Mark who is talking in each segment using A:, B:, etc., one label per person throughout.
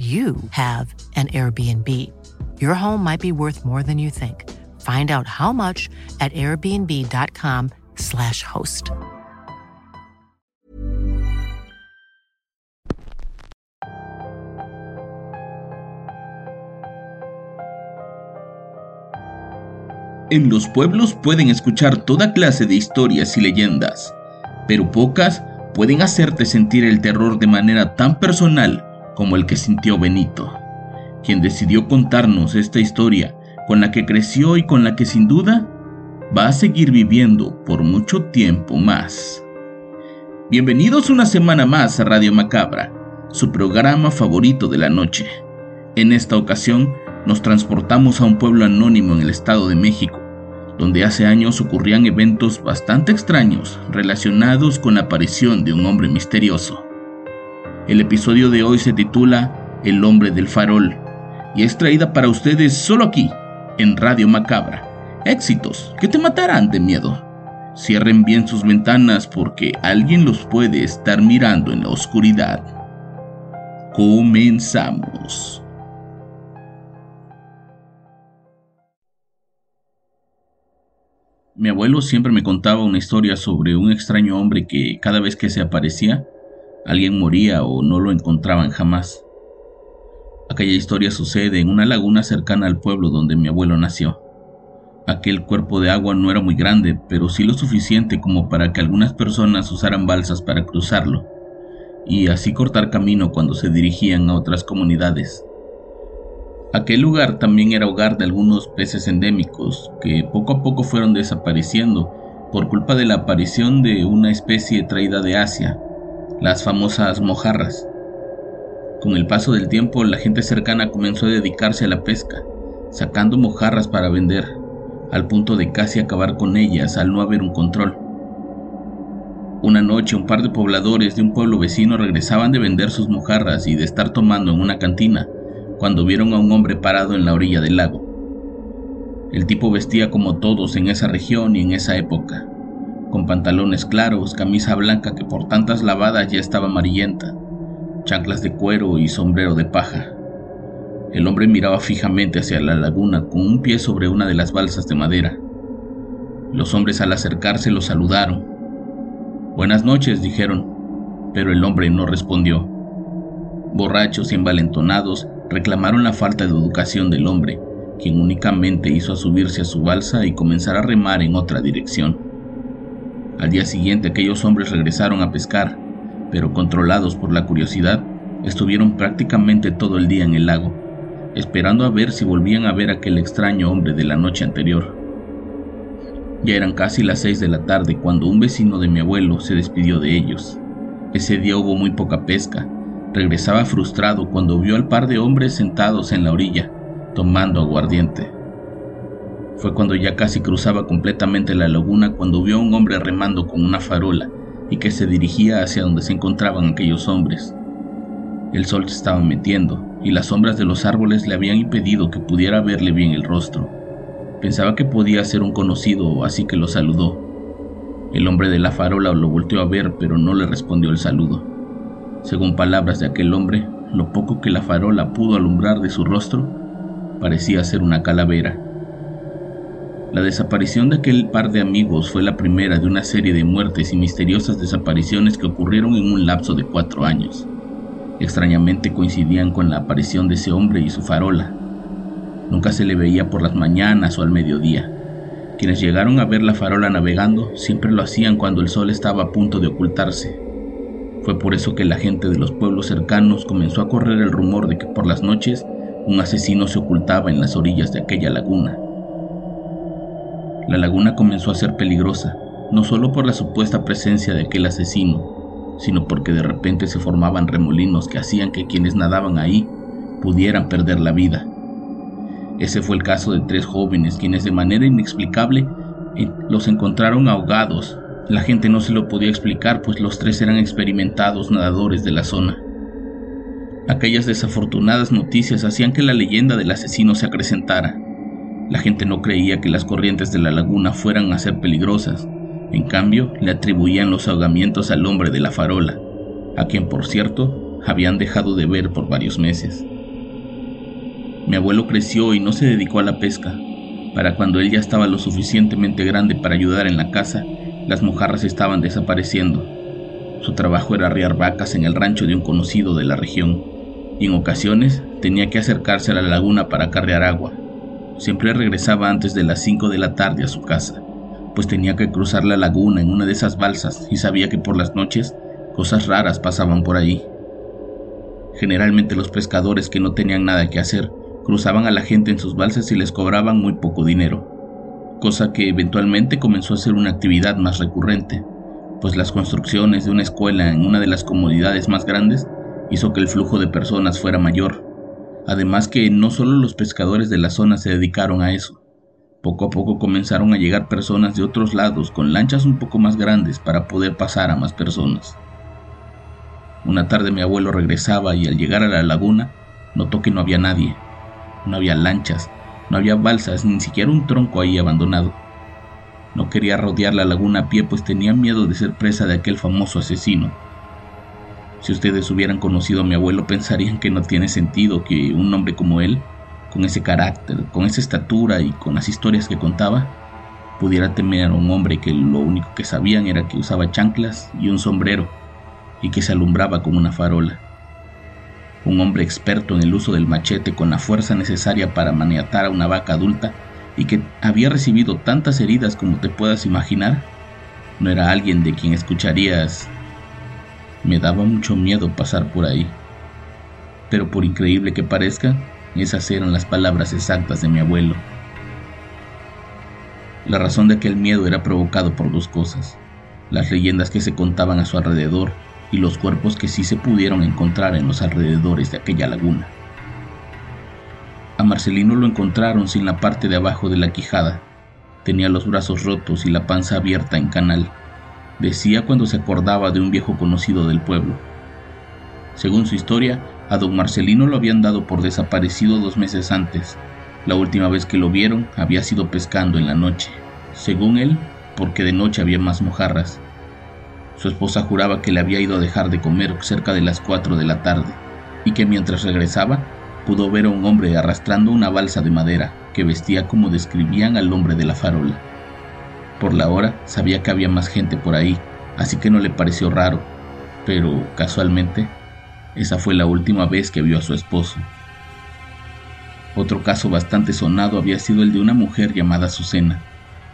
A: you have an Airbnb. Your home might be worth more than you think. Find out how much at airbnb.com/slash host.
B: En los pueblos pueden escuchar toda clase de historias y leyendas, pero pocas pueden hacerte sentir el terror de manera tan personal como el que sintió Benito, quien decidió contarnos esta historia con la que creció y con la que sin duda va a seguir viviendo por mucho tiempo más. Bienvenidos una semana más a Radio Macabra, su programa favorito de la noche. En esta ocasión nos transportamos a un pueblo anónimo en el Estado de México, donde hace años ocurrían eventos bastante extraños relacionados con la aparición de un hombre misterioso. El episodio de hoy se titula El hombre del farol y es traída para ustedes solo aquí, en Radio Macabra. Éxitos que te matarán de miedo. Cierren bien sus ventanas porque alguien los puede estar mirando en la oscuridad. Comenzamos. Mi abuelo siempre me contaba una historia sobre un extraño hombre que cada vez que se aparecía, alguien moría o no lo encontraban jamás. Aquella historia sucede en una laguna cercana al pueblo donde mi abuelo nació. Aquel cuerpo de agua no era muy grande, pero sí lo suficiente como para que algunas personas usaran balsas para cruzarlo, y así cortar camino cuando se dirigían a otras comunidades. Aquel lugar también era hogar de algunos peces endémicos que poco a poco fueron desapareciendo por culpa de la aparición de una especie traída de Asia, las famosas mojarras. Con el paso del tiempo la gente cercana comenzó a dedicarse a la pesca, sacando mojarras para vender, al punto de casi acabar con ellas al no haber un control. Una noche un par de pobladores de un pueblo vecino regresaban de vender sus mojarras y de estar tomando en una cantina, cuando vieron a un hombre parado en la orilla del lago. El tipo vestía como todos en esa región y en esa época, con pantalones claros, camisa blanca que por tantas lavadas ya estaba amarillenta, chanclas de cuero y sombrero de paja. El hombre miraba fijamente hacia la laguna con un pie sobre una de las balsas de madera. Los hombres al acercarse lo saludaron. Buenas noches, dijeron, pero el hombre no respondió. Borrachos y envalentonados, reclamaron la falta de educación del hombre, quien únicamente hizo subirse a su balsa y comenzar a remar en otra dirección. Al día siguiente aquellos hombres regresaron a pescar, pero controlados por la curiosidad, estuvieron prácticamente todo el día en el lago, esperando a ver si volvían a ver aquel extraño hombre de la noche anterior. Ya eran casi las seis de la tarde cuando un vecino de mi abuelo se despidió de ellos. Ese día hubo muy poca pesca, Regresaba frustrado cuando vio al par de hombres sentados en la orilla, tomando aguardiente. Fue cuando ya casi cruzaba completamente la laguna cuando vio a un hombre remando con una farola y que se dirigía hacia donde se encontraban aquellos hombres. El sol se estaba metiendo y las sombras de los árboles le habían impedido que pudiera verle bien el rostro. Pensaba que podía ser un conocido, así que lo saludó. El hombre de la farola lo volteó a ver, pero no le respondió el saludo. Según palabras de aquel hombre, lo poco que la farola pudo alumbrar de su rostro parecía ser una calavera. La desaparición de aquel par de amigos fue la primera de una serie de muertes y misteriosas desapariciones que ocurrieron en un lapso de cuatro años. Extrañamente coincidían con la aparición de ese hombre y su farola. Nunca se le veía por las mañanas o al mediodía. Quienes llegaron a ver la farola navegando siempre lo hacían cuando el sol estaba a punto de ocultarse fue por eso que la gente de los pueblos cercanos comenzó a correr el rumor de que por las noches un asesino se ocultaba en las orillas de aquella laguna. La laguna comenzó a ser peligrosa, no solo por la supuesta presencia de aquel asesino, sino porque de repente se formaban remolinos que hacían que quienes nadaban ahí pudieran perder la vida, Ese fue el caso de tres jóvenes quienes de manera inexplicable eh, los encontraron ahogados. La gente no se lo podía explicar pues los tres eran experimentados nadadores de la zona. Aquellas desafortunadas noticias hacían que la leyenda del asesino se acrecentara. La gente no creía que las corrientes de la laguna fueran a ser peligrosas. En cambio, le atribuían los ahogamientos al hombre de la farola, a quien por cierto habían dejado de ver por varios meses. Mi abuelo creció y no se dedicó a la pesca. Para cuando él ya estaba lo suficientemente grande para ayudar en la casa, las mojarras estaban desapareciendo. Su trabajo era arriar vacas en el rancho de un conocido de la región, y en ocasiones tenía que acercarse a la laguna para carrear agua. Siempre regresaba antes de las 5 de la tarde a su casa, pues tenía que cruzar la laguna en una de esas balsas y sabía que por las noches cosas raras pasaban por ahí. Generalmente los pescadores que no tenían nada que hacer cruzaban a la gente en sus balsas y les cobraban muy poco dinero, cosa que eventualmente comenzó a ser una actividad más recurrente, pues las construcciones de una escuela en una de las comunidades más grandes hizo que el flujo de personas fuera mayor Además que no solo los pescadores de la zona se dedicaron a eso. Poco a poco comenzaron a llegar personas de otros lados con lanchas un poco más grandes para poder pasar a más personas. Una tarde mi abuelo regresaba y al llegar a la laguna notó que no había nadie. No había lanchas, no había balsas, ni siquiera un tronco ahí abandonado. No quería rodear la laguna a pie pues tenía miedo de ser presa de aquel famoso asesino. Si ustedes hubieran conocido a mi abuelo pensarían que no tiene sentido que un hombre como él, con ese carácter, con esa estatura y con las historias que contaba, pudiera temer a un hombre que lo único que sabían era que usaba chanclas y un sombrero y que se alumbraba con una farola. Un hombre experto en el uso del machete con la fuerza necesaria para maniatar a una vaca adulta y que había recibido tantas heridas como te puedas imaginar, no era alguien de quien escucharías me daba mucho miedo pasar por ahí. Pero por increíble que parezca, esas eran las palabras exactas de mi abuelo. La razón de aquel miedo era provocado por dos cosas, las leyendas que se contaban a su alrededor y los cuerpos que sí se pudieron encontrar en los alrededores de aquella laguna. A Marcelino lo encontraron sin la parte de abajo de la quijada, tenía los brazos rotos y la panza abierta en canal decía cuando se acordaba de un viejo conocido del pueblo. Según su historia, a don Marcelino lo habían dado por desaparecido dos meses antes. La última vez que lo vieron había sido pescando en la noche, según él, porque de noche había más mojarras. Su esposa juraba que le había ido a dejar de comer cerca de las cuatro de la tarde y que mientras regresaba pudo ver a un hombre arrastrando una balsa de madera que vestía como describían al hombre de la farola. Por la hora sabía que había más gente por ahí, así que no le pareció raro, pero casualmente esa fue la última vez que vio a su esposo. Otro caso bastante sonado había sido el de una mujer llamada Azucena,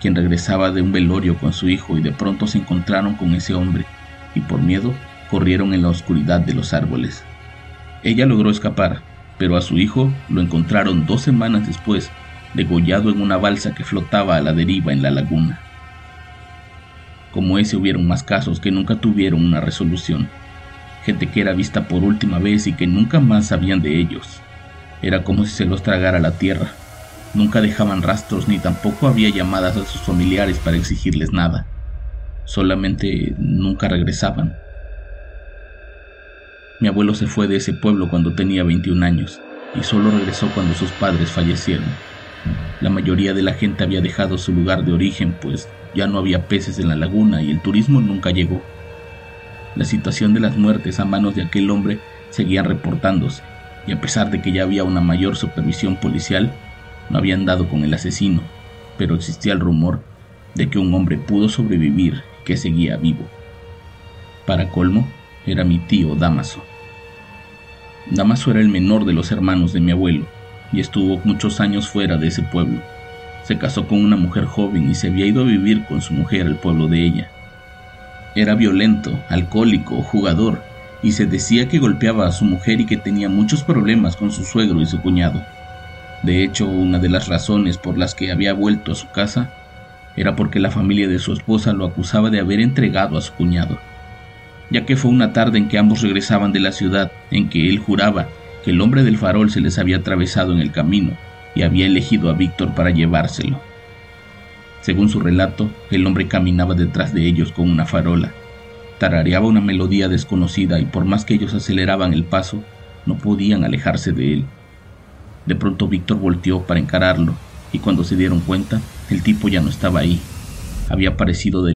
B: quien regresaba de un velorio con su hijo y de pronto se encontraron con ese hombre y por miedo corrieron en la oscuridad de los árboles. Ella logró escapar, pero a su hijo lo encontraron dos semanas después, degollado en una balsa que flotaba a la deriva en la laguna. Como ese hubieron más casos que nunca tuvieron una resolución. Gente que era vista por última vez y que nunca más sabían de ellos. Era como si se los tragara la tierra. Nunca dejaban rastros ni tampoco había llamadas a sus familiares para exigirles nada. Solamente nunca regresaban. Mi abuelo se fue de ese pueblo cuando tenía 21 años y solo regresó cuando sus padres fallecieron. La mayoría de la gente había dejado su lugar de origen, pues ya no había peces en la laguna y el turismo nunca llegó. La situación de las muertes a manos de aquel hombre seguía reportándose, y a pesar de que ya había una mayor supervisión policial, no habían dado con el asesino, pero existía el rumor de que un hombre pudo sobrevivir que seguía vivo. Para colmo, era mi tío Damaso. Damaso era el menor de los hermanos de mi abuelo, y estuvo muchos años fuera de ese pueblo. Se casó con una mujer joven y se había ido a vivir con su mujer al pueblo de ella. Era violento, alcohólico, jugador, y se decía que golpeaba a su mujer y que tenía muchos problemas con su suegro y su cuñado. De hecho, una de las razones por las que había vuelto a su casa era porque la familia de su esposa lo acusaba de haber entregado a su cuñado, ya que fue una tarde en que ambos regresaban de la ciudad en que él juraba que el hombre del farol se les había atravesado en el camino y había elegido a Víctor para llevárselo. Según su relato, el hombre caminaba detrás de ellos con una farola. Tarareaba una melodía desconocida y por más que ellos aceleraban el paso, no podían alejarse de él. De pronto Víctor volteó para encararlo y cuando se dieron cuenta, el tipo ya no estaba ahí. Había aparecido de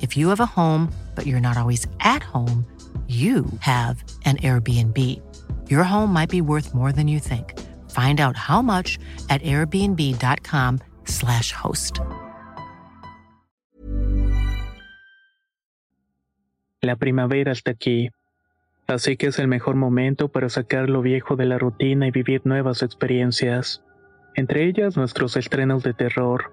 A: If you have a home, but you're not always at home, you have an Airbnb. Your home might be worth more than you think. Find out how much at airbnb.com/slash host.
C: La primavera está aquí, así que es el mejor momento para sacar lo viejo de la rutina y vivir nuevas experiencias, entre ellas nuestros estrenos de terror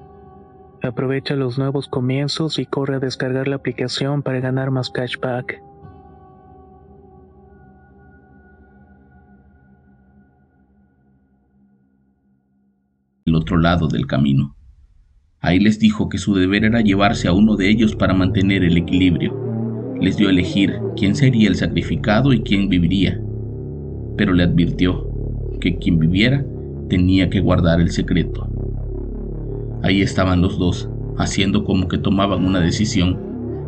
C: Aprovecha los nuevos comienzos y corre a descargar la aplicación para ganar más cashback.
B: El otro lado del camino. Ahí les dijo que su deber era llevarse a uno de ellos para mantener el equilibrio. Les dio a elegir quién sería el sacrificado y quién viviría. Pero le advirtió que quien viviera tenía que guardar el secreto. Ahí estaban los dos, haciendo como que tomaban una decisión,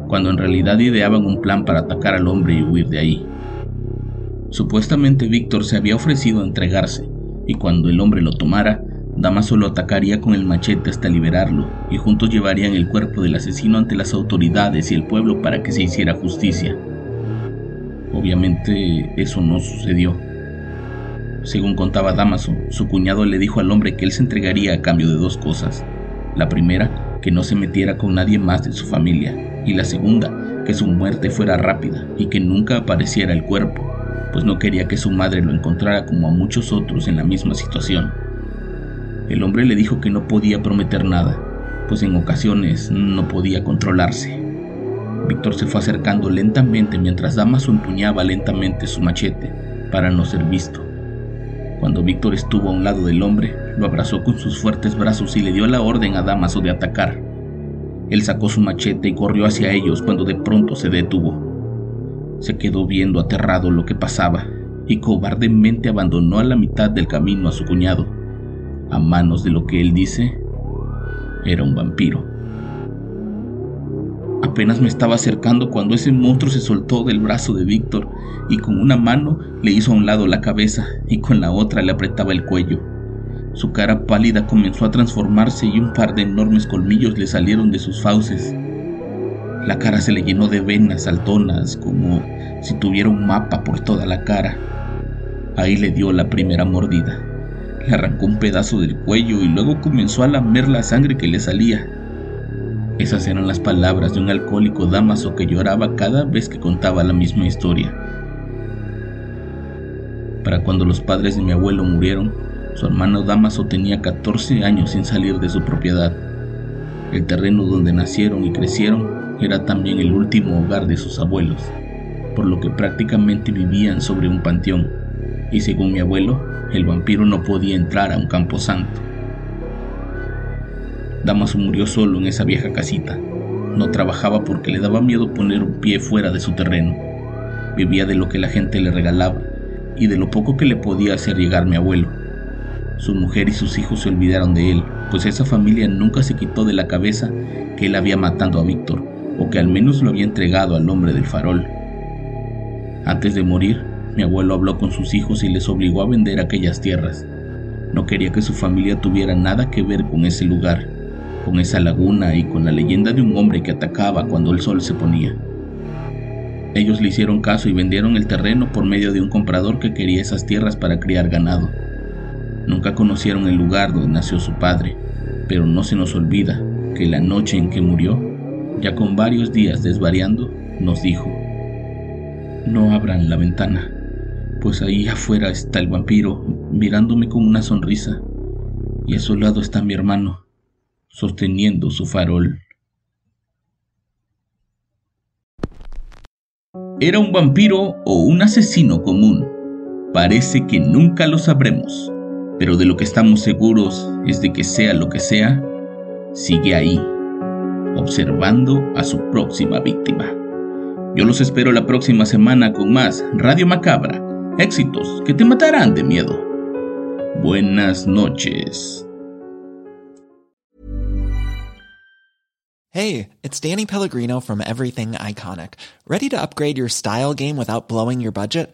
B: cuando en realidad ideaban un plan para atacar al hombre y huir de ahí. Supuestamente Víctor se había ofrecido a entregarse, y cuando el hombre lo tomara, Damaso lo atacaría con el machete hasta liberarlo, y juntos llevarían el cuerpo del asesino ante las autoridades y el pueblo para que se hiciera justicia. Obviamente eso no sucedió. Según contaba Damaso, su cuñado le dijo al hombre que él se entregaría a cambio de dos cosas. La primera, que no se metiera con nadie más de su familia. Y la segunda, que su muerte fuera rápida y que nunca apareciera el cuerpo, pues no quería que su madre lo encontrara como a muchos otros en la misma situación. El hombre le dijo que no podía prometer nada, pues en ocasiones no podía controlarse. Víctor se fue acercando lentamente mientras Damaso empuñaba lentamente su machete para no ser visto. Cuando Víctor estuvo a un lado del hombre, lo abrazó con sus fuertes brazos y le dio la orden a Damaso de atacar. Él sacó su machete y corrió hacia ellos cuando de pronto se detuvo. Se quedó viendo aterrado lo que pasaba y cobardemente abandonó a la mitad del camino a su cuñado, a manos de lo que él dice era un vampiro. Apenas me estaba acercando cuando ese monstruo se soltó del brazo de Víctor y con una mano le hizo a un lado la cabeza y con la otra le apretaba el cuello. Su cara pálida comenzó a transformarse y un par de enormes colmillos le salieron de sus fauces. La cara se le llenó de venas saltonas, como si tuviera un mapa por toda la cara. Ahí le dio la primera mordida. Le arrancó un pedazo del cuello y luego comenzó a lamer la sangre que le salía. Esas eran las palabras de un alcohólico Damaso que lloraba cada vez que contaba la misma historia. Para cuando los padres de mi abuelo murieron, su hermano Damaso tenía 14 años sin salir de su propiedad. El terreno donde nacieron y crecieron era también el último hogar de sus abuelos, por lo que prácticamente vivían sobre un panteón, y según mi abuelo, el vampiro no podía entrar a un campo santo. Damaso murió solo en esa vieja casita. No trabajaba porque le daba miedo poner un pie fuera de su terreno. Vivía de lo que la gente le regalaba y de lo poco que le podía hacer llegar mi abuelo. Su mujer y sus hijos se olvidaron de él, pues esa familia nunca se quitó de la cabeza que él había matado a Víctor o que al menos lo había entregado al hombre del farol. Antes de morir, mi abuelo habló con sus hijos y les obligó a vender aquellas tierras. No quería que su familia tuviera nada que ver con ese lugar, con esa laguna y con la leyenda de un hombre que atacaba cuando el sol se ponía. Ellos le hicieron caso y vendieron el terreno por medio de un comprador que quería esas tierras para criar ganado. Nunca conocieron el lugar donde nació su padre, pero no se nos olvida que la noche en que murió ya con varios días desvariando, nos dijo, no abran la ventana, pues ahí afuera está el vampiro mirándome con una sonrisa, y a su lado está mi hermano, sosteniendo su farol. ¿Era un vampiro o un asesino común? Parece que nunca lo sabremos, pero de lo que estamos seguros es de que sea lo que sea, sigue ahí observando a su próxima víctima. Yo los espero la próxima semana con más Radio Macabra, éxitos que te matarán de miedo. Buenas noches.
D: Hey, it's Danny Pellegrino from Everything Iconic. Ready to upgrade your style game without blowing your budget?